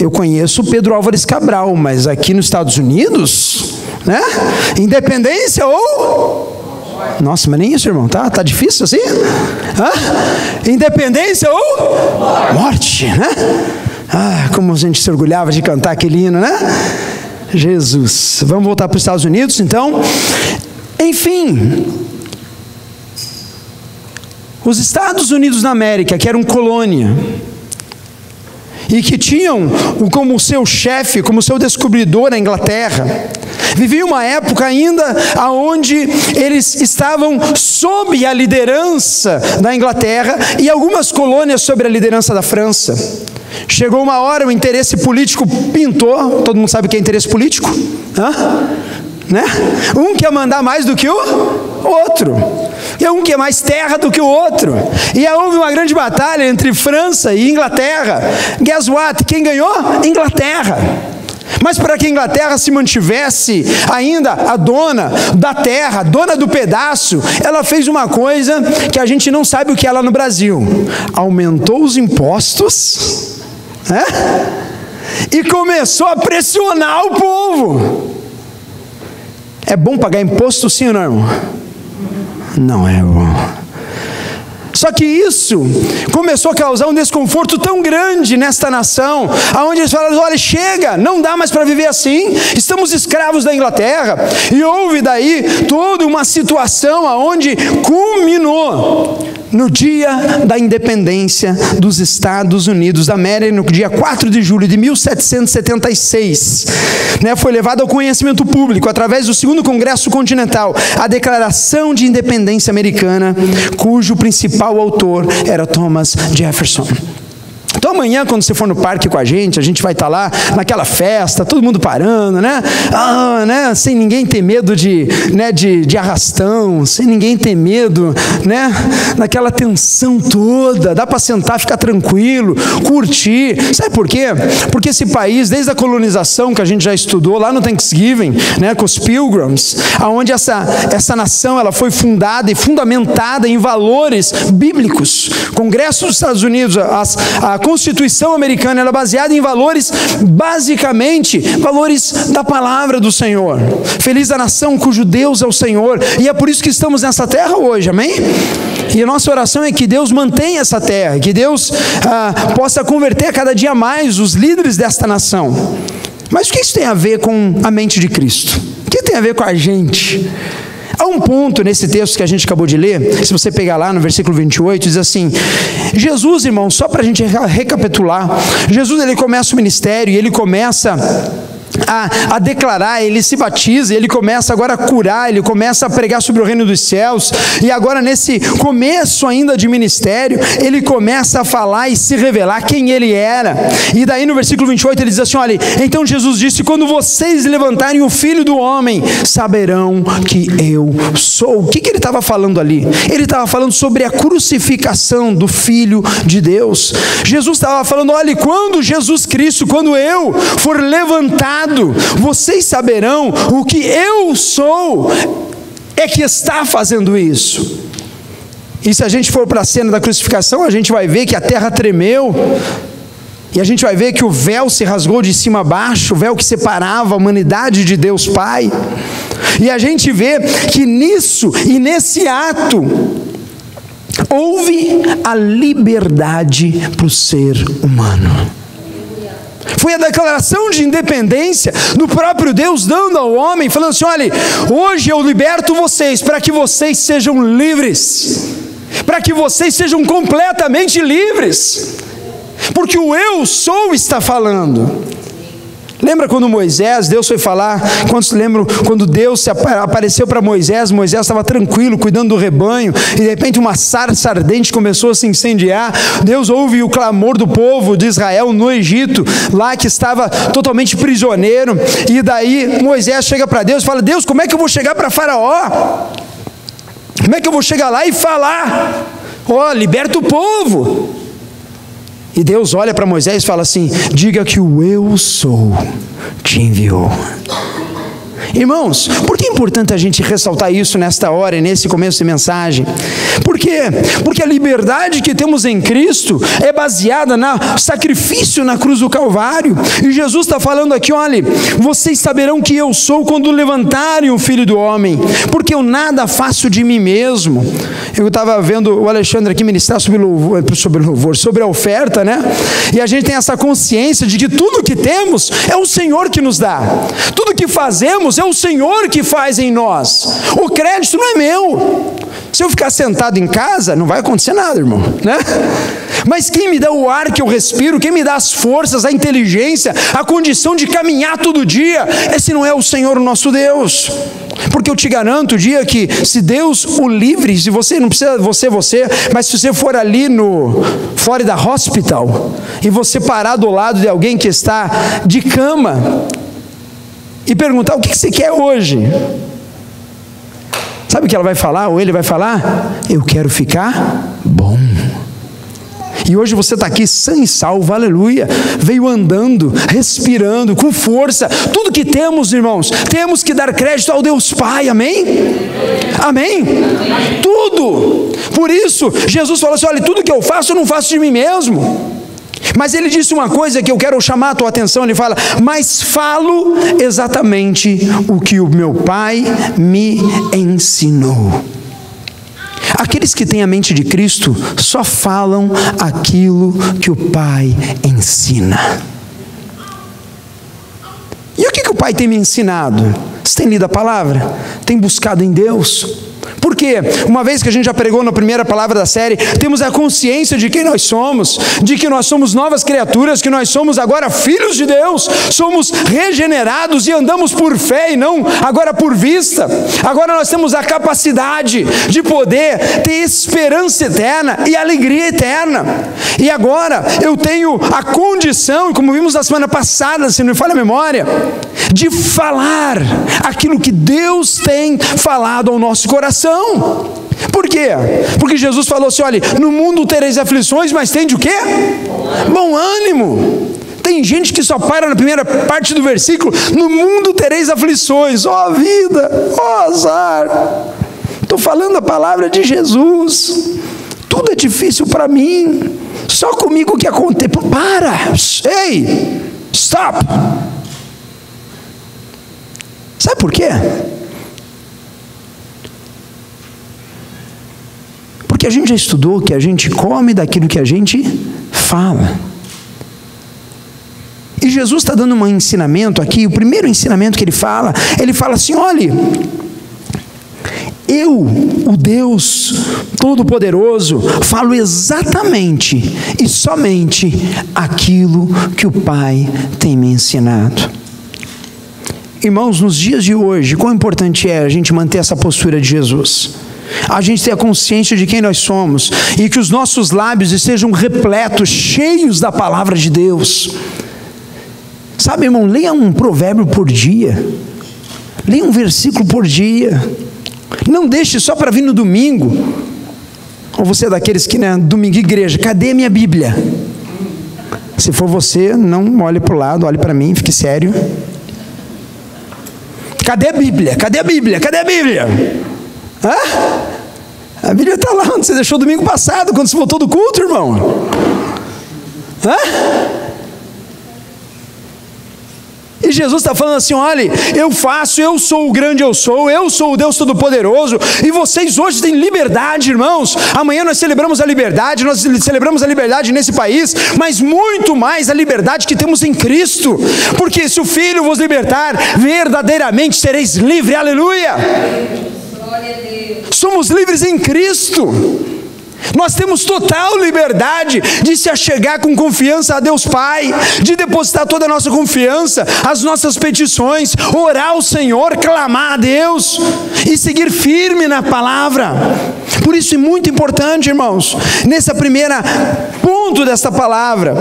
Eu conheço Pedro Álvares Cabral, mas aqui nos Estados Unidos, né? Independência ou nossa, mas nem isso, irmão, tá? Tá difícil assim? Hã? Independência ou morte, né? Ah, como a gente se orgulhava de cantar aquele hino, né? Jesus. Vamos voltar para os Estados Unidos, então. Enfim, os Estados Unidos da América, que eram colônia, e que tinham como seu chefe, como seu descobridor a Inglaterra, viviam uma época ainda onde eles estavam sob a liderança da Inglaterra e algumas colônias sobre a liderança da França. Chegou uma hora, o interesse político pintou, todo mundo sabe o que é interesse político? Hã? Né? Um quer mandar mais do que o outro. E um quer mais terra do que o outro. E houve uma grande batalha entre França e Inglaterra. Guess what? Quem ganhou? Inglaterra. Mas para que a Inglaterra se mantivesse ainda a dona da terra, dona do pedaço, ela fez uma coisa que a gente não sabe o que é lá no Brasil: aumentou os impostos né? e começou a pressionar o povo. É bom pagar imposto sim ou não, irmão? Não é bom. Só que isso começou a causar um desconforto tão grande nesta nação, aonde eles falaram: olha, chega, não dá mais para viver assim, estamos escravos da Inglaterra. E houve daí toda uma situação aonde culminou no dia da independência dos Estados Unidos da América, no dia 4 de julho de 1776, né, foi levado ao conhecimento público, através do segundo Congresso Continental, a Declaração de Independência Americana, cujo principal autor era Thomas Jefferson. Então amanhã, quando você for no parque com a gente, a gente vai estar lá naquela festa, todo mundo parando, né? Ah, né? Sem ninguém ter medo de, né, de, de arrastão, sem ninguém ter medo, né? Naquela tensão toda, dá para sentar, ficar tranquilo, curtir. Sabe por quê? Porque esse país, desde a colonização que a gente já estudou lá no Thanksgiving, né, com os Pilgrims, aonde essa essa nação ela foi fundada e fundamentada em valores bíblicos. Congresso dos Estados Unidos, as, a Constituição americana é baseada em valores, basicamente, valores da palavra do Senhor. Feliz a nação cujo Deus é o Senhor, e é por isso que estamos nessa terra hoje, amém? E a nossa oração é que Deus mantenha essa terra, que Deus ah, possa converter cada dia mais os líderes desta nação. Mas o que isso tem a ver com a mente de Cristo? O que tem a ver com a gente? Há um ponto nesse texto que a gente acabou de ler, se você pegar lá no versículo 28, diz assim: Jesus, irmão, só para a gente recapitular, Jesus ele começa o ministério e ele começa a, a, declarar, ele se batiza, ele começa agora a curar, ele começa a pregar sobre o reino dos céus, e agora nesse começo ainda de ministério, ele começa a falar e se revelar quem ele era. E daí no versículo 28 ele diz assim: olha, então Jesus disse: quando vocês levantarem o filho do homem, saberão que eu sou. O que, que ele estava falando ali? Ele estava falando sobre a crucificação do filho de Deus. Jesus estava falando: olha, quando Jesus Cristo, quando eu for levantado, vocês saberão o que eu sou é que está fazendo isso. E se a gente for para a cena da crucificação, a gente vai ver que a terra tremeu, e a gente vai ver que o véu se rasgou de cima a baixo, o véu que separava a humanidade de Deus Pai. E a gente vê que nisso e nesse ato houve a liberdade para o ser humano. Foi a declaração de independência do próprio Deus dando ao homem, falando assim: olha, hoje eu liberto vocês para que vocês sejam livres, para que vocês sejam completamente livres, porque o eu sou está falando. Lembra quando Moisés, Deus foi falar, quantos lembram quando Deus apareceu para Moisés, Moisés estava tranquilo, cuidando do rebanho, e de repente uma sarça ardente começou a se incendiar, Deus ouve o clamor do povo de Israel no Egito, lá que estava totalmente prisioneiro, e daí Moisés chega para Deus e fala, Deus, como é que eu vou chegar para faraó? Como é que eu vou chegar lá e falar? Ó, oh, liberta o povo. E Deus olha para Moisés e fala assim: Diga que o eu sou te enviou. Irmãos, por que é importante a gente ressaltar isso nesta hora e nesse começo de mensagem? Por quê? Porque a liberdade que temos em Cristo é baseada no sacrifício na cruz do Calvário. E Jesus está falando aqui: olha, vocês saberão que eu sou quando levantarem o Filho do Homem, porque eu nada faço de mim mesmo. Eu estava vendo o Alexandre aqui ministrar sobre louvor, sobre louvor, sobre a oferta, né? E a gente tem essa consciência de que tudo que temos é o Senhor que nos dá, tudo que fazemos é o Senhor que faz em nós. O crédito não é meu. Se eu ficar sentado em casa, não vai acontecer nada, irmão, né? Mas quem me dá o ar que eu respiro, quem me dá as forças, a inteligência, a condição de caminhar todo dia, esse não é o Senhor nosso Deus. Porque eu te garanto, o dia que se Deus o livre, se você não precisa você você, mas se você for ali no Florida Hospital e você parar do lado de alguém que está de cama, e perguntar: o que você quer hoje? Sabe o que ela vai falar, ou ele vai falar? Eu quero ficar bom. E hoje você está aqui sem salvo, aleluia. Veio andando, respirando, com força. Tudo que temos, irmãos, temos que dar crédito ao Deus Pai, amém? Amém? Tudo. Por isso, Jesus falou assim: olha, tudo que eu faço, eu não faço de mim mesmo. Mas ele disse uma coisa que eu quero chamar a tua atenção: ele fala, mas falo exatamente o que o meu pai me ensinou. Aqueles que têm a mente de Cristo só falam aquilo que o Pai ensina. E o que, que o Pai tem me ensinado? Você tem lido a palavra? Tem buscado em Deus? Porque, uma vez que a gente já pregou na primeira palavra da série, temos a consciência de quem nós somos, de que nós somos novas criaturas, que nós somos agora filhos de Deus, somos regenerados e andamos por fé e não agora por vista. Agora nós temos a capacidade de poder ter esperança eterna e alegria eterna. E agora eu tenho a condição, como vimos na semana passada, se não me falha a memória, de falar aquilo que Deus tem falado ao nosso coração. Por quê? Porque Jesus falou assim: olha, no mundo tereis aflições, mas tem de o quê? Bom ânimo. Tem gente que só para na primeira parte do versículo: no mundo tereis aflições, ó oh, vida, ó oh, azar. Estou falando a palavra de Jesus. Tudo é difícil para mim. Só comigo que acontece. Para! Ei! Stop! Sabe por quê? Porque a gente já estudou que a gente come daquilo que a gente fala. E Jesus está dando um ensinamento aqui, o primeiro ensinamento que ele fala, ele fala assim: olhe, eu, o Deus Todo-Poderoso, falo exatamente e somente aquilo que o Pai tem me ensinado. Irmãos, nos dias de hoje, quão importante é a gente manter essa postura de Jesus a gente ter a consciência de quem nós somos e que os nossos lábios estejam repletos, cheios da palavra de Deus. Sabe, irmão, leia um provérbio por dia, leia um versículo por dia, não deixe só para vir no domingo. Ou você é daqueles que, né, domingo igreja, cadê minha Bíblia? Se for você, não olhe para o lado, olhe para mim, fique sério. Cadê a Bíblia? Cadê a Bíblia? Cadê a Bíblia? Hã? A Bíblia está lá onde você deixou domingo passado, quando você voltou do culto, irmão. Hã? E Jesus está falando assim: olha, eu faço, eu sou o grande eu sou, eu sou o Deus Todo-Poderoso, e vocês hoje têm liberdade, irmãos. Amanhã nós celebramos a liberdade, nós celebramos a liberdade nesse país, mas muito mais a liberdade que temos em Cristo, porque se o Filho vos libertar, verdadeiramente sereis livres, aleluia. Somos livres em Cristo. Nós temos total liberdade de se achegar com confiança a Deus Pai, de depositar toda a nossa confiança, as nossas petições, orar ao Senhor, clamar a Deus e seguir firme na palavra. Por isso é muito importante, irmãos, nessa primeira ponto desta palavra,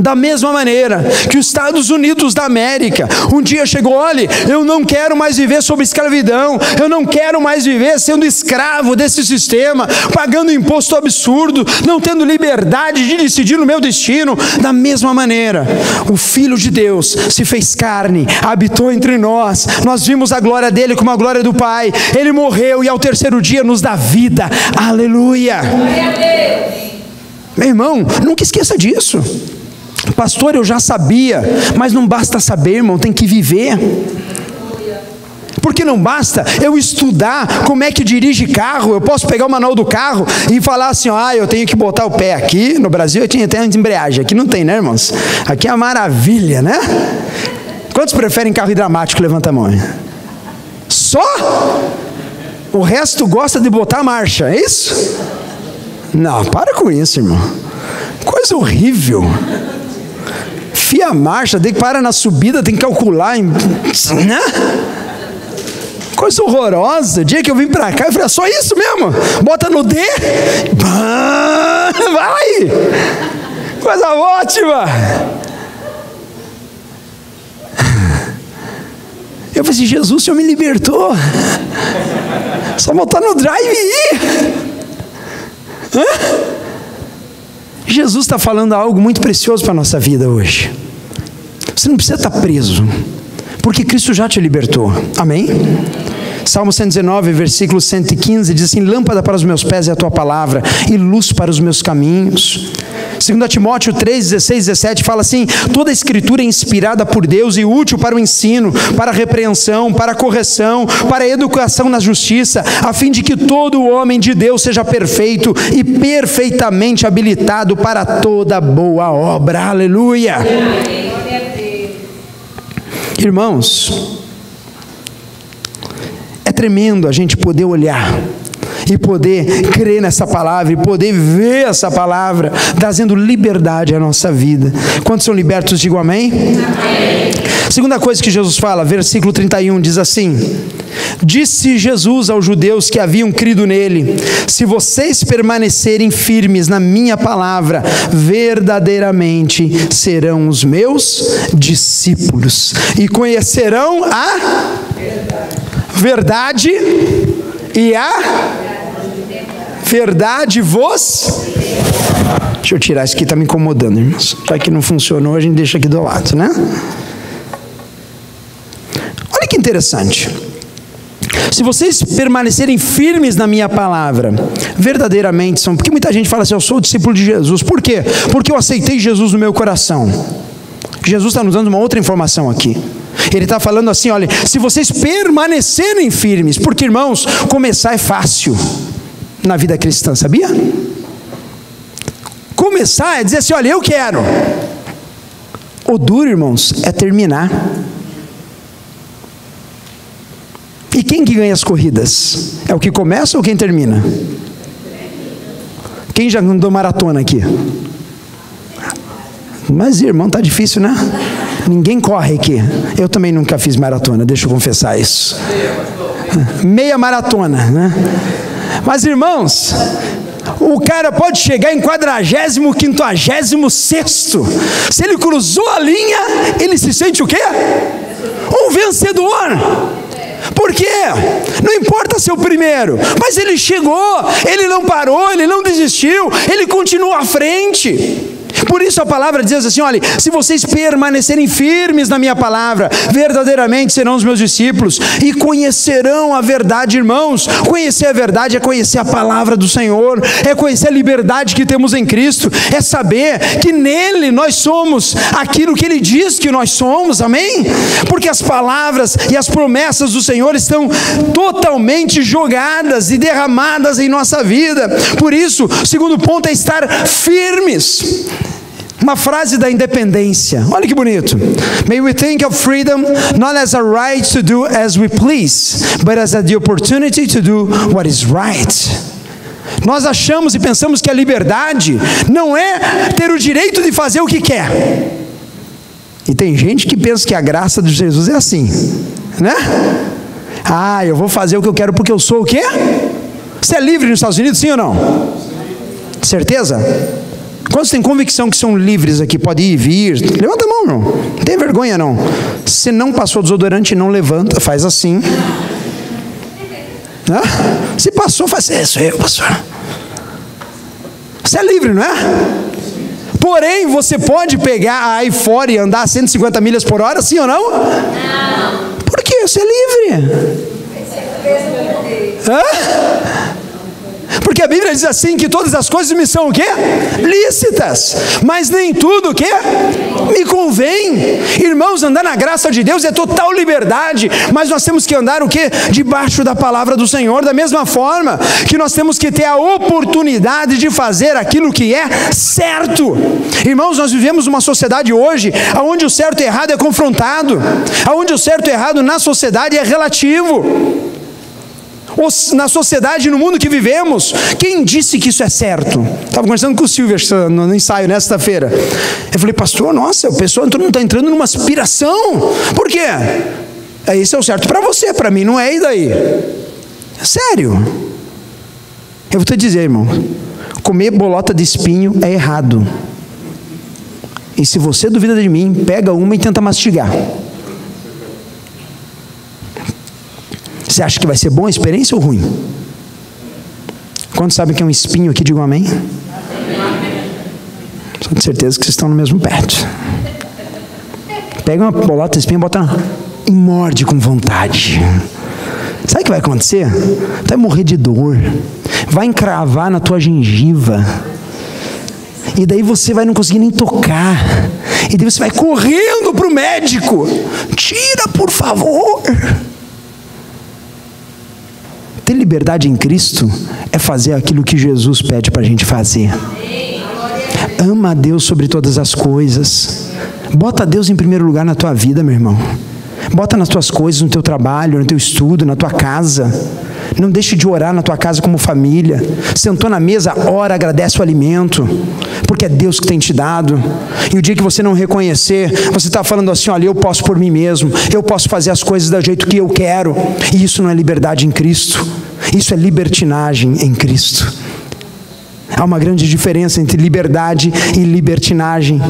Da mesma maneira que os Estados Unidos da América um dia chegou, olha, eu não quero mais viver sob escravidão, eu não quero mais viver sendo escravo desse sistema, pagando imposto absurdo, não tendo liberdade de decidir o meu destino. Da mesma maneira, o Filho de Deus se fez carne, habitou entre nós, nós vimos a glória dele como a glória do Pai, ele morreu e ao terceiro dia nos dá vida. Aleluia! Meu irmão, nunca esqueça disso. Pastor, eu já sabia, mas não basta saber, irmão, tem que viver. Porque não basta eu estudar como é que dirige carro, eu posso pegar o manual do carro e falar assim: ah, eu tenho que botar o pé aqui. No Brasil eu tinha até embreagem, aqui não tem, né, irmãos? Aqui é uma maravilha, né? Quantos preferem carro hidromático? Levanta a mão. Só? O resto gosta de botar marcha, é isso? Não, para com isso, irmão. Coisa horrível enfia a marcha, tem que parar na subida, tem que calcular. Né? Coisa horrorosa. O dia que eu vim para cá, eu falei, é só isso mesmo? Bota no D, vai! Coisa ótima! Eu falei assim, Jesus, o Senhor me libertou. Só botar no drive e ir. Hã? Jesus está falando algo muito precioso para a nossa vida hoje. Você não precisa estar preso, porque Cristo já te libertou. Amém? Salmo 119, versículo 115 diz assim: Lâmpada para os meus pés é a tua palavra, e luz para os meus caminhos. 2 Timóteo 3, 16, 17 fala assim: toda escritura é inspirada por Deus e útil para o ensino, para a repreensão, para a correção, para a educação na justiça, a fim de que todo homem de Deus seja perfeito e perfeitamente habilitado para toda boa obra. Aleluia. Irmãos, é tremendo a gente poder olhar e poder crer nessa palavra e poder ver essa palavra, trazendo liberdade à nossa vida. Quantos são libertos, digam amém? amém. Segunda coisa que Jesus fala, versículo 31, diz assim: Disse Jesus aos judeus que haviam crido nele: Se vocês permanecerem firmes na minha palavra, verdadeiramente serão os meus discípulos e conhecerão a verdade e a verdade vos. Deixa eu tirar isso aqui, está me incomodando, irmãos. Já que não funcionou, a gente deixa aqui do lado, né? Olha que interessante. Se vocês permanecerem firmes na minha palavra, verdadeiramente são. Porque muita gente fala assim: eu sou discípulo de Jesus. Por quê? Porque eu aceitei Jesus no meu coração. Jesus está nos dando uma outra informação aqui. Ele está falando assim: olha, se vocês permanecerem firmes, porque irmãos, começar é fácil na vida cristã, sabia? Começar é dizer assim: olha, eu quero. O duro, irmãos, é terminar. E quem que ganha as corridas? É o que começa ou quem termina? Quem já andou maratona aqui? Mas, irmão, tá difícil, né? Ninguém corre aqui. Eu também nunca fiz maratona, deixa eu confessar isso. Meia maratona, né? Mas irmãos, o cara pode chegar em quadragésimo, quinquagésimo sexto. Se ele cruzou a linha, ele se sente o quê? Um vencedor. Por quê? Não importa ser o primeiro, mas ele chegou, ele não parou, ele não desistiu, ele continuou à frente. Por isso a palavra diz assim: olha, se vocês permanecerem firmes na minha palavra, verdadeiramente serão os meus discípulos e conhecerão a verdade, irmãos. Conhecer a verdade é conhecer a palavra do Senhor, é conhecer a liberdade que temos em Cristo, é saber que nele nós somos aquilo que ele diz que nós somos, amém? Porque as palavras e as promessas do Senhor estão totalmente jogadas e derramadas em nossa vida. Por isso, o segundo ponto é estar firmes. Uma frase da independência. Olha que bonito. May we think of freedom not as a right to do as we please, but as the opportunity to do what is right. Nós achamos e pensamos que a liberdade não é ter o direito de fazer o que quer. E tem gente que pensa que a graça de Jesus é assim, né? Ah, eu vou fazer o que eu quero porque eu sou o quê? Você é livre nos Estados Unidos, sim ou não? Certeza? Quantos têm convicção que são livres aqui? Pode ir e vir. Levanta a mão, irmão. Não tem vergonha, não. Se não passou desodorante, não levanta, faz assim. Se passou, faz assim. Isso eu, pastor. Você é livre, não é? Porém, você pode pegar a i4 e andar a 150 milhas por hora, sim ou não? Não. Por quê? Você é livre. Hã? Porque a Bíblia diz assim que todas as coisas me são o quê? Lícitas. Mas nem tudo o quê? Me convém. Irmãos, andar na graça de Deus é total liberdade, mas nós temos que andar o quê? Debaixo da palavra do Senhor, da mesma forma que nós temos que ter a oportunidade de fazer aquilo que é certo. Irmãos, nós vivemos uma sociedade hoje onde o certo e errado é confrontado, onde o certo e errado na sociedade é relativo na sociedade, no mundo que vivemos, quem disse que isso é certo? Estava conversando com o Silvio no ensaio nesta feira. Eu falei, pastor, nossa, o pessoal não está entrando numa aspiração. Por quê? É, isso é o certo para você, para mim não é, e daí? Sério. Eu vou te dizer, irmão, comer bolota de espinho é errado. E se você duvida de mim, pega uma e tenta mastigar. Você acha que vai ser boa a experiência ou ruim? Quantos sabem que é um espinho aqui? Digam amém. Tenho certeza que vocês estão no mesmo perto. Pega uma bolota de espinho, bota e morde com vontade. Sabe o que vai acontecer? Vai morrer de dor. Vai encravar na tua gengiva. E daí você vai não conseguir nem tocar. E daí você vai correndo para o médico. Tira, por favor. Ter liberdade em Cristo é fazer aquilo que Jesus pede para a gente fazer. Ama a Deus sobre todas as coisas. Bota Deus em primeiro lugar na tua vida, meu irmão. Bota nas tuas coisas, no teu trabalho, no teu estudo, na tua casa. Não deixe de orar na tua casa como família. Sentou na mesa, ora, agradece o alimento, porque é Deus que tem te dado. E o dia que você não reconhecer, você está falando assim: olha, eu posso por mim mesmo, eu posso fazer as coisas do jeito que eu quero. E isso não é liberdade em Cristo, isso é libertinagem em Cristo. Há uma grande diferença entre liberdade e libertinagem.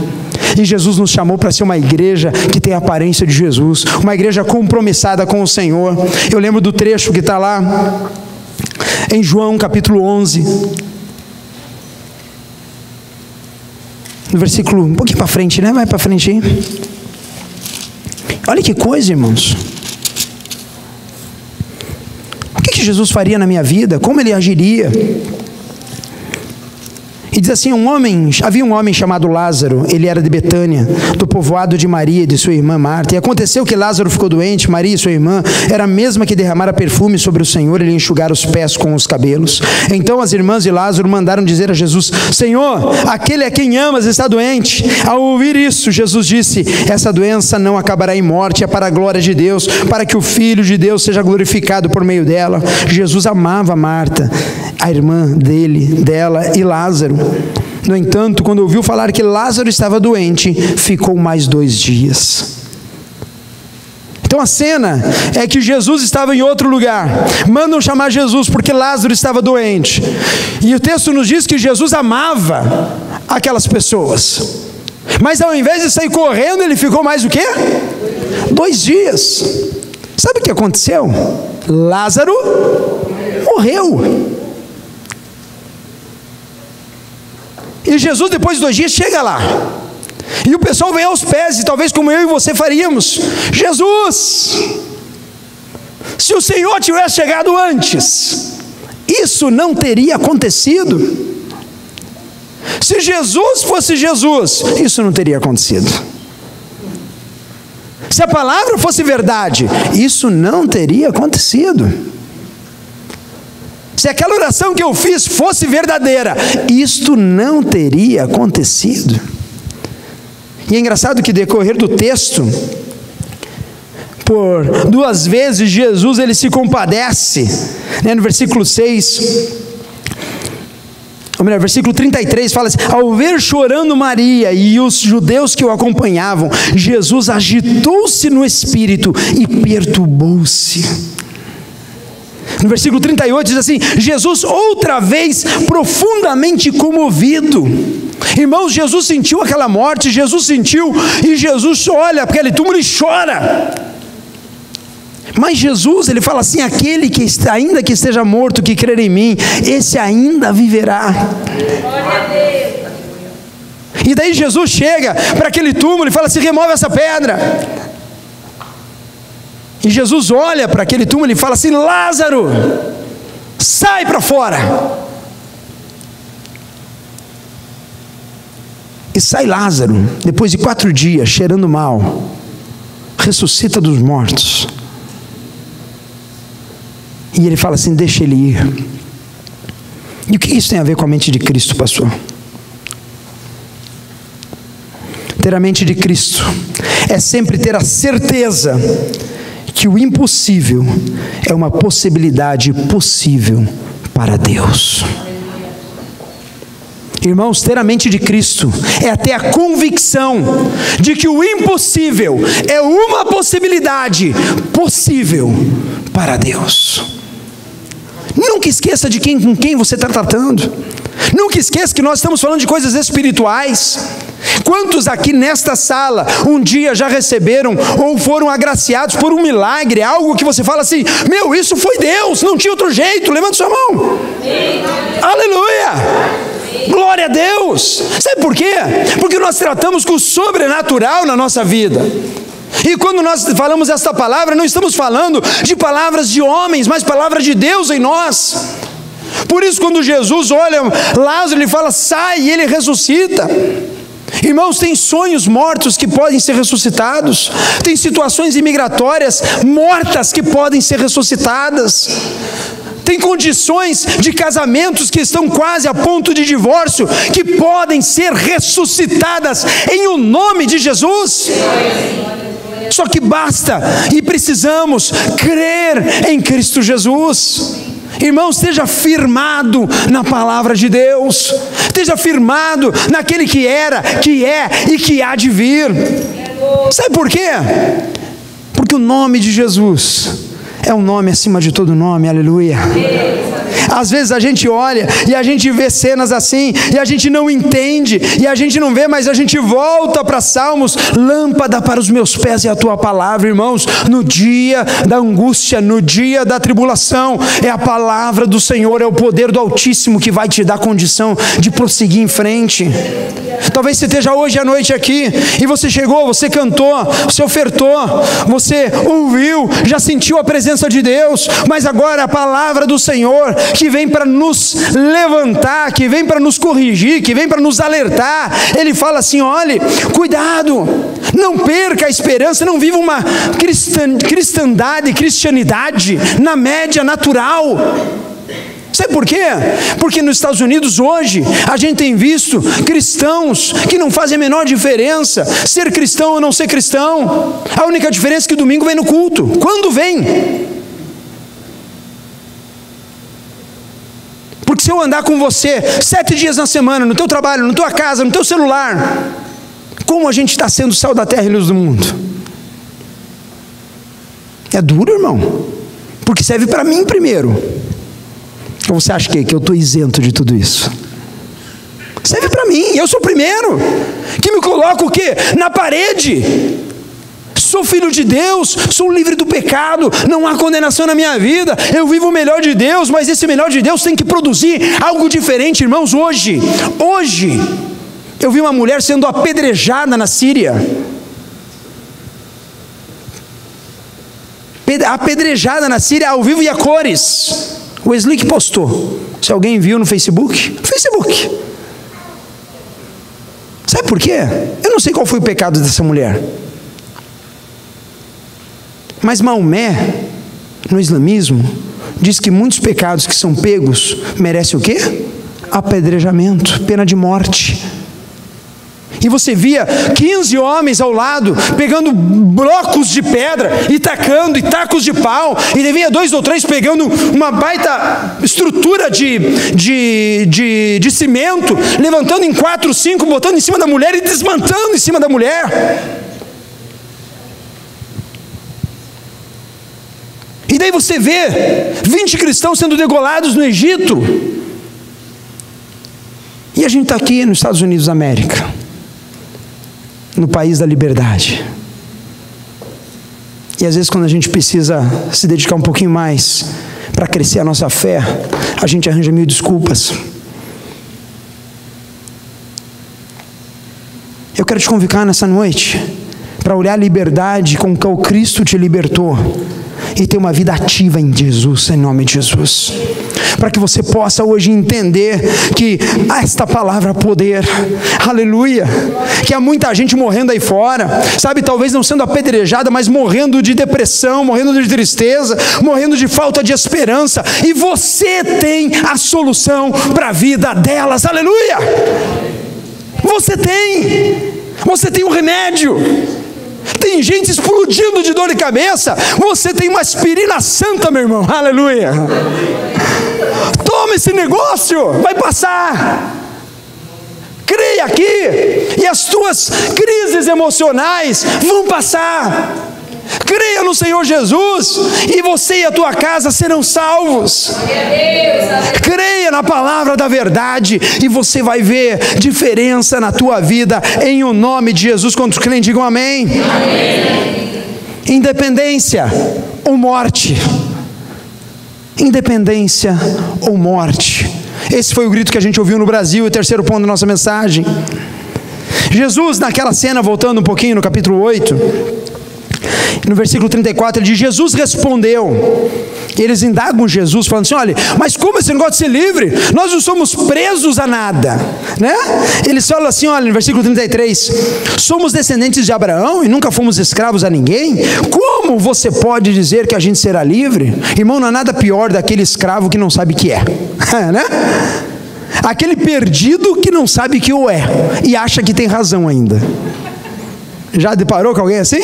E Jesus nos chamou para ser uma igreja que tem a aparência de Jesus, uma igreja compromissada com o Senhor. Eu lembro do trecho que está lá em João capítulo 11. No versículo, um pouquinho para frente, né? Vai para frente aí. Olha que coisa, irmãos. O que, que Jesus faria na minha vida? Como ele agiria? E diz assim: um homem, havia um homem chamado Lázaro, ele era de Betânia, do povoado de Maria e de sua irmã Marta. E aconteceu que Lázaro ficou doente, Maria, sua irmã, era a mesma que derramara perfume sobre o Senhor e lhe enxugar os pés com os cabelos. Então as irmãs de Lázaro mandaram dizer a Jesus: Senhor, aquele a quem amas está doente. Ao ouvir isso, Jesus disse: Essa doença não acabará em morte, é para a glória de Deus, para que o Filho de Deus seja glorificado por meio dela. Jesus amava Marta, a irmã dele, dela e Lázaro. No entanto, quando ouviu falar que Lázaro estava doente, ficou mais dois dias. Então a cena é que Jesus estava em outro lugar. Mandam chamar Jesus porque Lázaro estava doente. E o texto nos diz que Jesus amava aquelas pessoas. Mas ao invés de sair correndo, ele ficou mais o quê? Dois dias. Sabe o que aconteceu? Lázaro morreu. E Jesus, depois de dois dias, chega lá. E o pessoal vem aos pés, e talvez como eu e você faríamos: Jesus, se o Senhor tivesse chegado antes, isso não teria acontecido. Se Jesus fosse Jesus, isso não teria acontecido. Se a palavra fosse verdade, isso não teria acontecido. Se aquela oração que eu fiz fosse verdadeira, isto não teria acontecido. E é engraçado que decorrer do texto, por duas vezes Jesus ele se compadece, né, no versículo 6, ou melhor, versículo 33 fala assim: Ao ver chorando Maria e os judeus que o acompanhavam, Jesus agitou-se no espírito e perturbou-se. No versículo 38 diz assim: Jesus, outra vez profundamente comovido, Irmãos, Jesus sentiu aquela morte, Jesus sentiu, e Jesus olha para aquele túmulo e chora. Mas Jesus, ele fala assim: aquele que ainda que esteja morto, que crer em mim, esse ainda viverá. E daí Jesus chega para aquele túmulo e fala assim: remove essa pedra. E Jesus olha para aquele túmulo e fala assim: Lázaro, sai para fora. E sai Lázaro, depois de quatro dias, cheirando mal, ressuscita dos mortos. E ele fala assim: deixa ele ir. E o que isso tem a ver com a mente de Cristo, pastor? Ter a mente de Cristo é sempre ter a certeza que o impossível é uma possibilidade possível para Deus. Irmãos, ter a mente de Cristo é ter a convicção de que o impossível é uma possibilidade possível para Deus. Nunca esqueça de quem, com quem você está tratando. Nunca esqueça que nós estamos falando de coisas espirituais. Quantos aqui nesta sala um dia já receberam ou foram agraciados por um milagre, algo que você fala assim: meu, isso foi Deus, não tinha outro jeito, levanta sua mão. Sim. Aleluia! Glória a Deus! Sabe por quê? Porque nós tratamos com o sobrenatural na nossa vida. E quando nós falamos esta palavra, não estamos falando de palavras de homens, mas palavras de Deus em nós. Por isso, quando Jesus olha Lázaro, ele fala: sai, e ele ressuscita. Irmãos, tem sonhos mortos que podem ser ressuscitados, tem situações imigratórias mortas que podem ser ressuscitadas, tem condições de casamentos que estão quase a ponto de divórcio que podem ser ressuscitadas em o nome de Jesus. Só que basta e precisamos crer em Cristo Jesus. Irmão, esteja firmado na palavra de Deus, esteja firmado naquele que era, que é e que há de vir. Sabe por quê? Porque o nome de Jesus é um nome acima de todo nome, aleluia. Às vezes a gente olha e a gente vê cenas assim e a gente não entende e a gente não vê, mas a gente volta para Salmos, lâmpada para os meus pés e a tua palavra, irmãos. No dia da angústia, no dia da tribulação, é a palavra do Senhor, é o poder do Altíssimo que vai te dar condição de prosseguir em frente. Talvez você esteja hoje à noite aqui e você chegou, você cantou, você ofertou, você ouviu, já sentiu a presença de Deus, mas agora a palavra do Senhor que vem para nos levantar, que vem para nos corrigir, que vem para nos alertar. Ele fala assim: olhe, cuidado, não perca a esperança, não viva uma cristandade, cristianidade na média natural. Sabe por quê? Porque nos Estados Unidos hoje a gente tem visto cristãos que não fazem a menor diferença ser cristão ou não ser cristão. A única diferença é que domingo vem no culto. Quando vem? Porque se eu andar com você sete dias na semana, no teu trabalho, na tua casa, no teu celular, como a gente está sendo sal da terra e luz do mundo? É duro, irmão. Porque serve para mim primeiro. Ou você acha que, que eu estou isento de tudo isso? Serve para mim, eu sou o primeiro. Que me coloca o quê? Na parede sou filho de Deus, sou livre do pecado, não há condenação na minha vida, eu vivo o melhor de Deus, mas esse melhor de Deus tem que produzir algo diferente, irmãos. Hoje, hoje, eu vi uma mulher sendo apedrejada na Síria. Apedrejada na Síria ao vivo e a cores. O Slick postou. Se alguém viu no Facebook, Facebook. Sabe por quê? Eu não sei qual foi o pecado dessa mulher. Mas Maomé, no islamismo, diz que muitos pecados que são pegos merecem o quê? Apedrejamento, pena de morte. E você via 15 homens ao lado, pegando blocos de pedra e tacando, e tacos de pau, e devia dois ou três pegando uma baita estrutura de, de, de, de cimento, levantando em quatro, cinco, botando em cima da mulher e desmantando em cima da mulher. E daí você vê 20 cristãos sendo degolados no Egito. E a gente está aqui nos Estados Unidos da América, no país da liberdade. E às vezes, quando a gente precisa se dedicar um pouquinho mais para crescer a nossa fé, a gente arranja mil desculpas. Eu quero te convidar nessa noite para olhar a liberdade com que o Cristo te libertou e ter uma vida ativa em Jesus, em nome de Jesus. Para que você possa hoje entender que esta palavra poder, aleluia. Que há muita gente morrendo aí fora, sabe, talvez não sendo apedrejada, mas morrendo de depressão, morrendo de tristeza, morrendo de falta de esperança, e você tem a solução para a vida delas, aleluia. Você tem, você tem um remédio. Tem gente explodindo de dor de cabeça. Você tem uma aspirina santa, meu irmão. Aleluia. Esse negócio, vai passar. Creia aqui, e as tuas crises emocionais vão passar. Creia no Senhor Jesus e você e a tua casa serão salvos. Creia na palavra da verdade e você vai ver diferença na tua vida em o nome de Jesus. Quantos crentes digam amém? amém. Independência ou morte. Independência ou morte. Esse foi o grito que a gente ouviu no Brasil, o terceiro ponto da nossa mensagem. Jesus, naquela cena, voltando um pouquinho no capítulo 8, no versículo 34 ele diz: Jesus respondeu. Eles indagam Jesus, falando assim: olha, mas como esse negócio de ser livre? Nós não somos presos a nada, né? Eles falam assim: olha, no versículo 33, somos descendentes de Abraão e nunca fomos escravos a ninguém. Como você pode dizer que a gente será livre? Irmão, não há nada pior daquele escravo que não sabe que é, né? Aquele perdido que não sabe que o é e acha que tem razão ainda. Já deparou com alguém assim?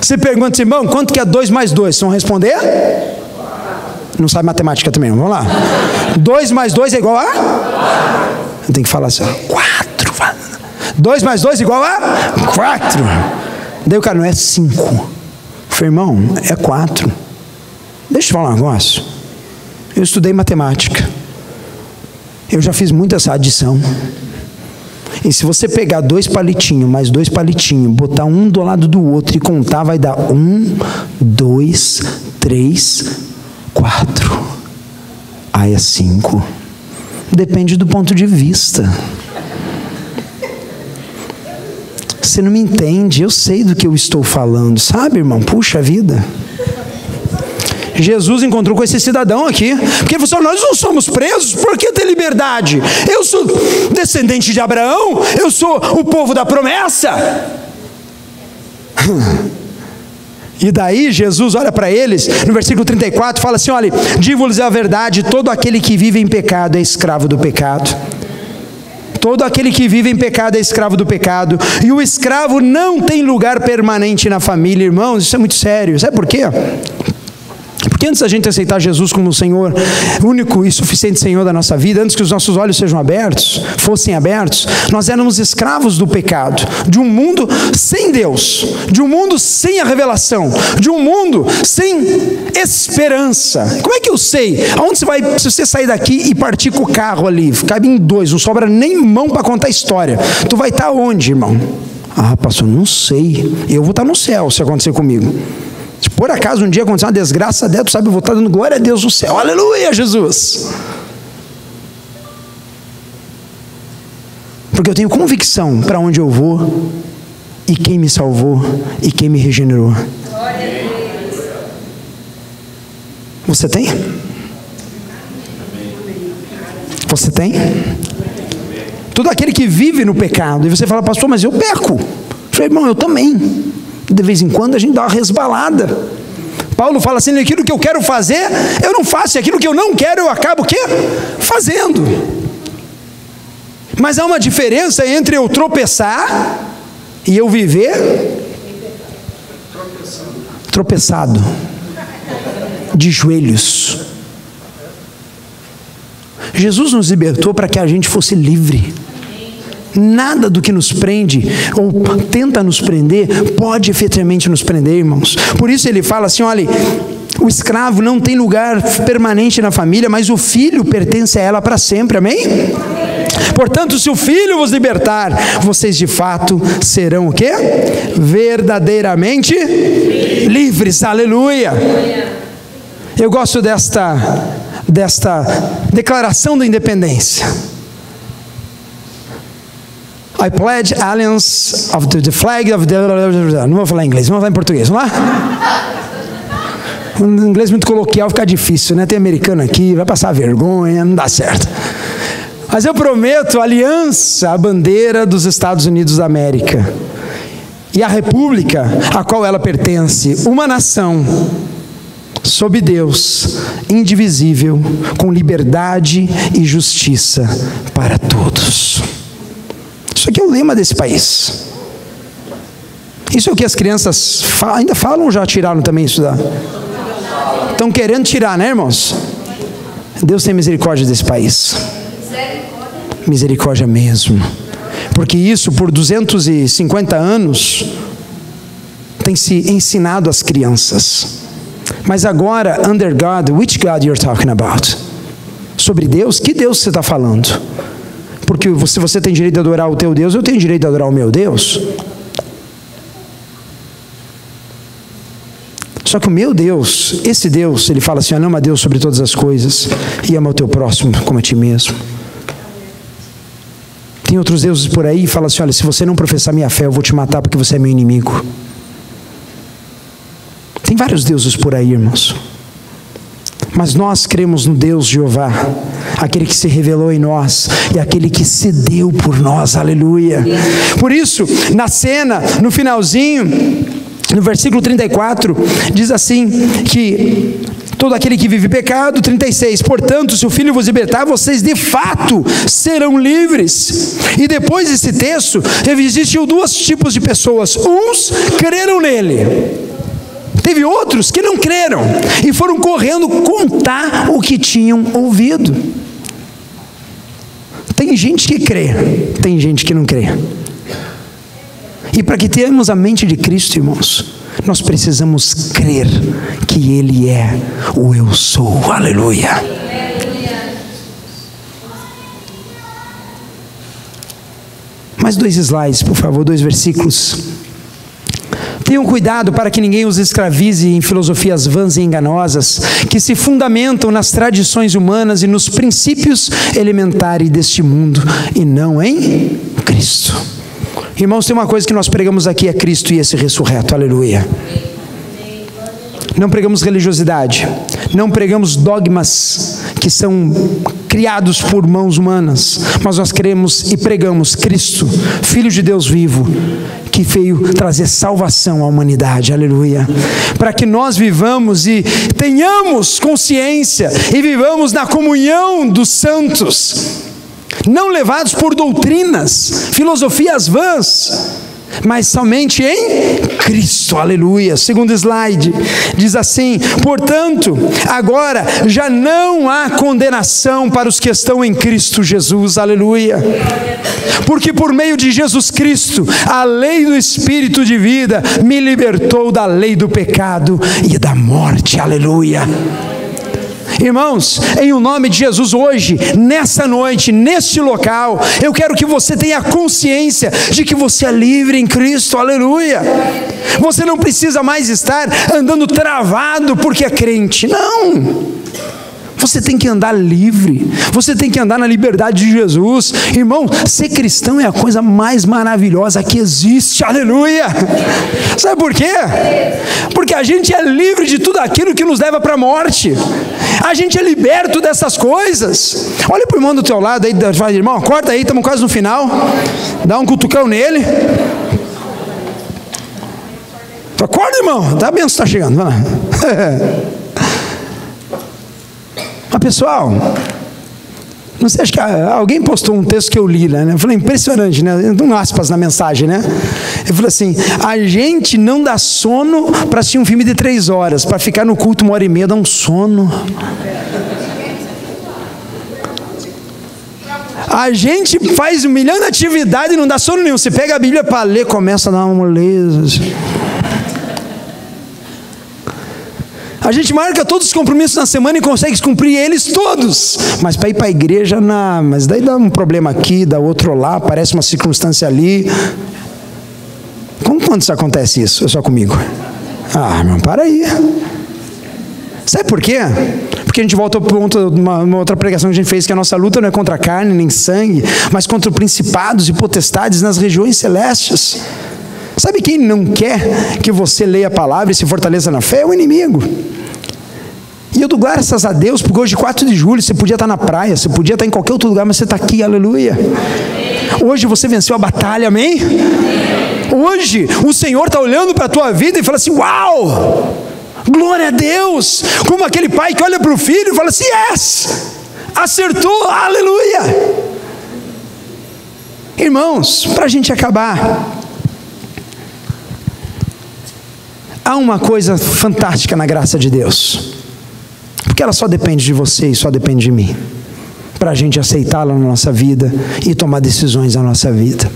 Você pergunta, irmão, quanto que é 2 mais 2? Vão responder? Não sabe matemática também, vamos lá. 2 mais 2 é igual a? Tem que falar assim, 4. 2 mais 2 é igual a? 4. Daí o cara, não é 5. Falei, irmão, é 4. Deixa eu falar um negócio. Eu estudei matemática. Eu já fiz muita essa adição. E se você pegar dois palitinhos, mais dois palitinhos, botar um do lado do outro e contar, vai dar um, dois, três, quatro. Aí é cinco. Depende do ponto de vista. Você não me entende, eu sei do que eu estou falando, sabe, irmão? Puxa vida. Jesus encontrou com esse cidadão aqui, porque ele falou: Nós não somos presos, por que ter liberdade? Eu sou descendente de Abraão, eu sou o povo da promessa. E daí Jesus olha para eles, no versículo 34, fala assim: olha, digo-lhes a verdade, todo aquele que vive em pecado é escravo do pecado. Todo aquele que vive em pecado é escravo do pecado, e o escravo não tem lugar permanente na família, irmãos, isso é muito sério, sabe por quê? Antes da gente aceitar Jesus como o Senhor, único e suficiente Senhor da nossa vida, antes que os nossos olhos sejam abertos, fossem abertos, nós éramos escravos do pecado, de um mundo sem Deus, de um mundo sem a revelação, de um mundo sem esperança. Como é que eu sei? Aonde você vai, se você sair daqui e partir com o carro ali, cabe em dois, não sobra nem mão para contar a história. Tu vai estar onde, irmão? Ah, pastor, não sei. Eu vou estar no céu se acontecer comigo. Se por acaso um dia acontecer uma desgraça dela, tu sabe, eu vou estar dando glória a Deus no céu. Aleluia, Jesus. Porque eu tenho convicção para onde eu vou e quem me salvou e quem me regenerou. Você tem? Você tem? Todo aquele que vive no pecado, e você fala, pastor, mas eu peco. Eu falei, irmão, eu também de vez em quando a gente dá uma resbalada. Paulo fala assim: aquilo que eu quero fazer, eu não faço, e aquilo que eu não quero, eu acabo o quê? Fazendo. Mas há uma diferença entre eu tropeçar e eu viver tropeçado, de joelhos. Jesus nos libertou para que a gente fosse livre. Nada do que nos prende ou tenta nos prender pode efetivamente nos prender, irmãos. Por isso ele fala assim: olha, o escravo não tem lugar permanente na família, mas o filho pertence a ela para sempre, amém? Portanto, se o Filho vos libertar, vocês de fato serão o quê? Verdadeiramente livres. Aleluia. Eu gosto desta desta declaração da independência. I pledge allegiance of the, flag of the. Não vou falar em inglês, vamos falar em português, vamos lá? Um inglês muito coloquial fica difícil, né? Tem americano aqui, vai passar vergonha, não dá certo. Mas eu prometo aliança à bandeira dos Estados Unidos da América e à república a qual ela pertence, uma nação sob Deus, indivisível, com liberdade e justiça para todos. Isso aqui é o lema desse país. Isso é o que as crianças ainda falam ou já tiraram também isso da. Estão querendo tirar, né, irmãos? Deus tem misericórdia desse país. Misericórdia mesmo. Porque isso por 250 anos tem se ensinado às crianças. Mas agora, under God, which God you're talking about? Sobre Deus? Que Deus você está falando? Porque se você tem direito de adorar o teu Deus, eu tenho direito de adorar o meu Deus. Só que o meu Deus, esse Deus, ele fala assim: ama Deus sobre todas as coisas e ama o teu próximo como a ti mesmo. Tem outros deuses por aí e fala assim: olha, se você não professar minha fé, eu vou te matar porque você é meu inimigo. Tem vários deuses por aí, irmãos. Mas nós cremos no Deus Jeová, aquele que se revelou em nós e aquele que se deu por nós, aleluia. Por isso, na cena, no finalzinho, no versículo 34, diz assim: que todo aquele que vive pecado, 36, portanto, se o Filho vos libertar, vocês de fato serão livres. E depois desse texto, existiam dois tipos de pessoas: uns creram nele Teve outros que não creram e foram correndo contar o que tinham ouvido. Tem gente que crê, tem gente que não crê. E para que tenhamos a mente de Cristo, irmãos, nós precisamos crer que Ele é o Eu Sou. Aleluia. Mais dois slides, por favor, dois versículos. Tenham cuidado para que ninguém os escravize em filosofias vãs e enganosas, que se fundamentam nas tradições humanas e nos princípios elementares deste mundo, e não em Cristo. Irmãos, tem uma coisa que nós pregamos aqui: é Cristo e esse ressurreto, aleluia. Não pregamos religiosidade, não pregamos dogmas que são criados por mãos humanas, mas nós cremos e pregamos Cristo, Filho de Deus vivo, que veio trazer salvação à humanidade, aleluia. Para que nós vivamos e tenhamos consciência e vivamos na comunhão dos santos, não levados por doutrinas, filosofias vãs mas somente em Cristo, aleluia. Segundo slide, diz assim: portanto, agora já não há condenação para os que estão em Cristo Jesus, aleluia. Porque por meio de Jesus Cristo, a lei do Espírito de vida me libertou da lei do pecado e da morte, aleluia. Irmãos, em o nome de Jesus, hoje, nessa noite, neste local, eu quero que você tenha consciência de que você é livre em Cristo, aleluia. Você não precisa mais estar andando travado porque é crente, não. Você tem que andar livre, você tem que andar na liberdade de Jesus. Irmão, ser cristão é a coisa mais maravilhosa que existe, aleluia. Sabe por quê? Porque a gente é livre de tudo aquilo que nos leva para a morte, a gente é liberto dessas coisas. Olha para o irmão do teu lado aí, fala, irmão, corta aí, estamos quase no final, dá um cutucão nele. Acorda, irmão, tá bem, está chegando, vai lá. Mas pessoal, não sei, acho que alguém postou um texto que eu li, né? Eu falei, impressionante, né? Um aspas na mensagem, né? Eu falei assim: a gente não dá sono para assistir um filme de três horas, para ficar no culto uma hora e meia, dá um sono. A gente faz um milhão de atividades e não dá sono nenhum. Você pega a Bíblia para ler, começa a dar uma moleza. A gente marca todos os compromissos na semana e consegue cumprir eles todos. Mas para ir para a igreja, não. Mas daí dá um problema aqui, dá outro lá, aparece uma circunstância ali. Como quando acontece isso? É só comigo? Ah, irmão, para aí. Sabe por quê? Porque a gente volta para uma, uma outra pregação que a gente fez, que a nossa luta não é contra a carne nem sangue, mas contra principados e potestades nas regiões celestes. Sabe quem não quer que você leia a palavra e se fortaleça na fé? É o inimigo. E eu dou graças a Deus, porque hoje, 4 de julho, você podia estar na praia, você podia estar em qualquer outro lugar, mas você está aqui, aleluia. Hoje você venceu a batalha, amém? Hoje o Senhor está olhando para a tua vida e fala assim: Uau! Glória a Deus! Como aquele pai que olha para o filho e fala assim: Yes! Acertou, aleluia! Irmãos, para a gente acabar, há uma coisa fantástica na graça de Deus. Porque ela só depende de você e só depende de mim. Para a gente aceitá-la na nossa vida e tomar decisões na nossa vida.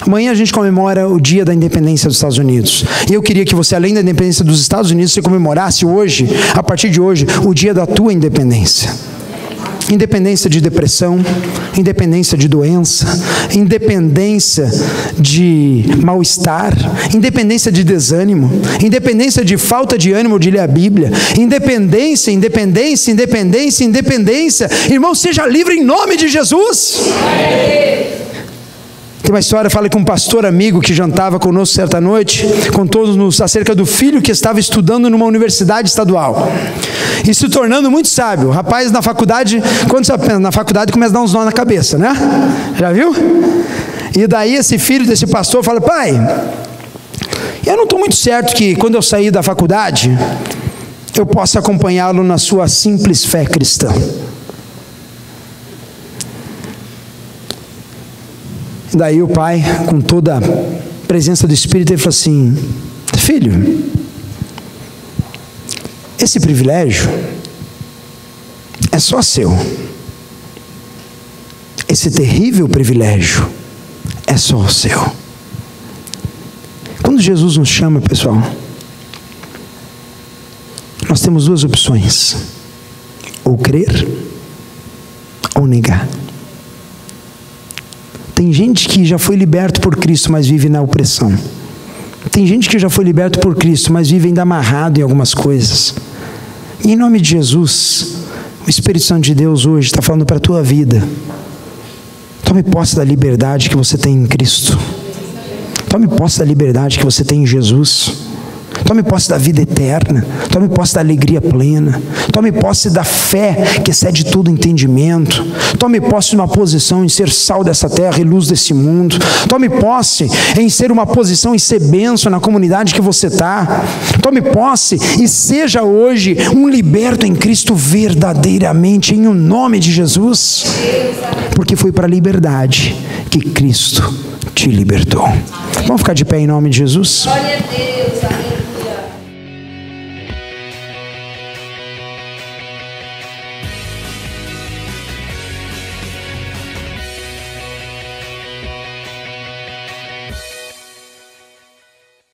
Amanhã a gente comemora o dia da independência dos Estados Unidos. E eu queria que você, além da independência dos Estados Unidos, você comemorasse hoje, a partir de hoje, o dia da tua independência independência de depressão, independência de doença, independência de mal-estar, independência de desânimo, independência de falta de ânimo de ler a Bíblia, independência, independência, independência, independência. Irmão, seja livre em nome de Jesus. Tem uma história, falei com um pastor amigo que jantava conosco certa noite, contou-nos acerca do filho que estava estudando numa universidade estadual e se tornando muito sábio. Rapaz na faculdade, quando você pensa na faculdade, começa a dar uns nó na cabeça, né? Já viu? E daí esse filho desse pastor fala: Pai, eu não estou muito certo que quando eu sair da faculdade, eu possa acompanhá-lo na sua simples fé cristã. Daí o pai, com toda a presença do Espírito, ele falou assim: Filho, esse privilégio é só seu. Esse terrível privilégio é só seu. Quando Jesus nos chama, pessoal, nós temos duas opções: ou crer ou negar. Tem gente que já foi liberto por Cristo, mas vive na opressão. Tem gente que já foi liberto por Cristo, mas vive ainda amarrado em algumas coisas. E em nome de Jesus, o Espírito Santo de Deus hoje está falando para a tua vida. Tome posse da liberdade que você tem em Cristo. Tome posse da liberdade que você tem em Jesus. Tome posse da vida eterna. Tome posse da alegria plena. Tome posse da fé que excede todo entendimento. Tome posse de uma posição em ser sal dessa terra e luz desse mundo. Tome posse em ser uma posição e ser bênção na comunidade que você está. Tome posse e seja hoje um liberto em Cristo verdadeiramente, em o nome de Jesus. Porque foi para a liberdade que Cristo te libertou. Vamos ficar de pé em nome de Jesus? Glória a Deus.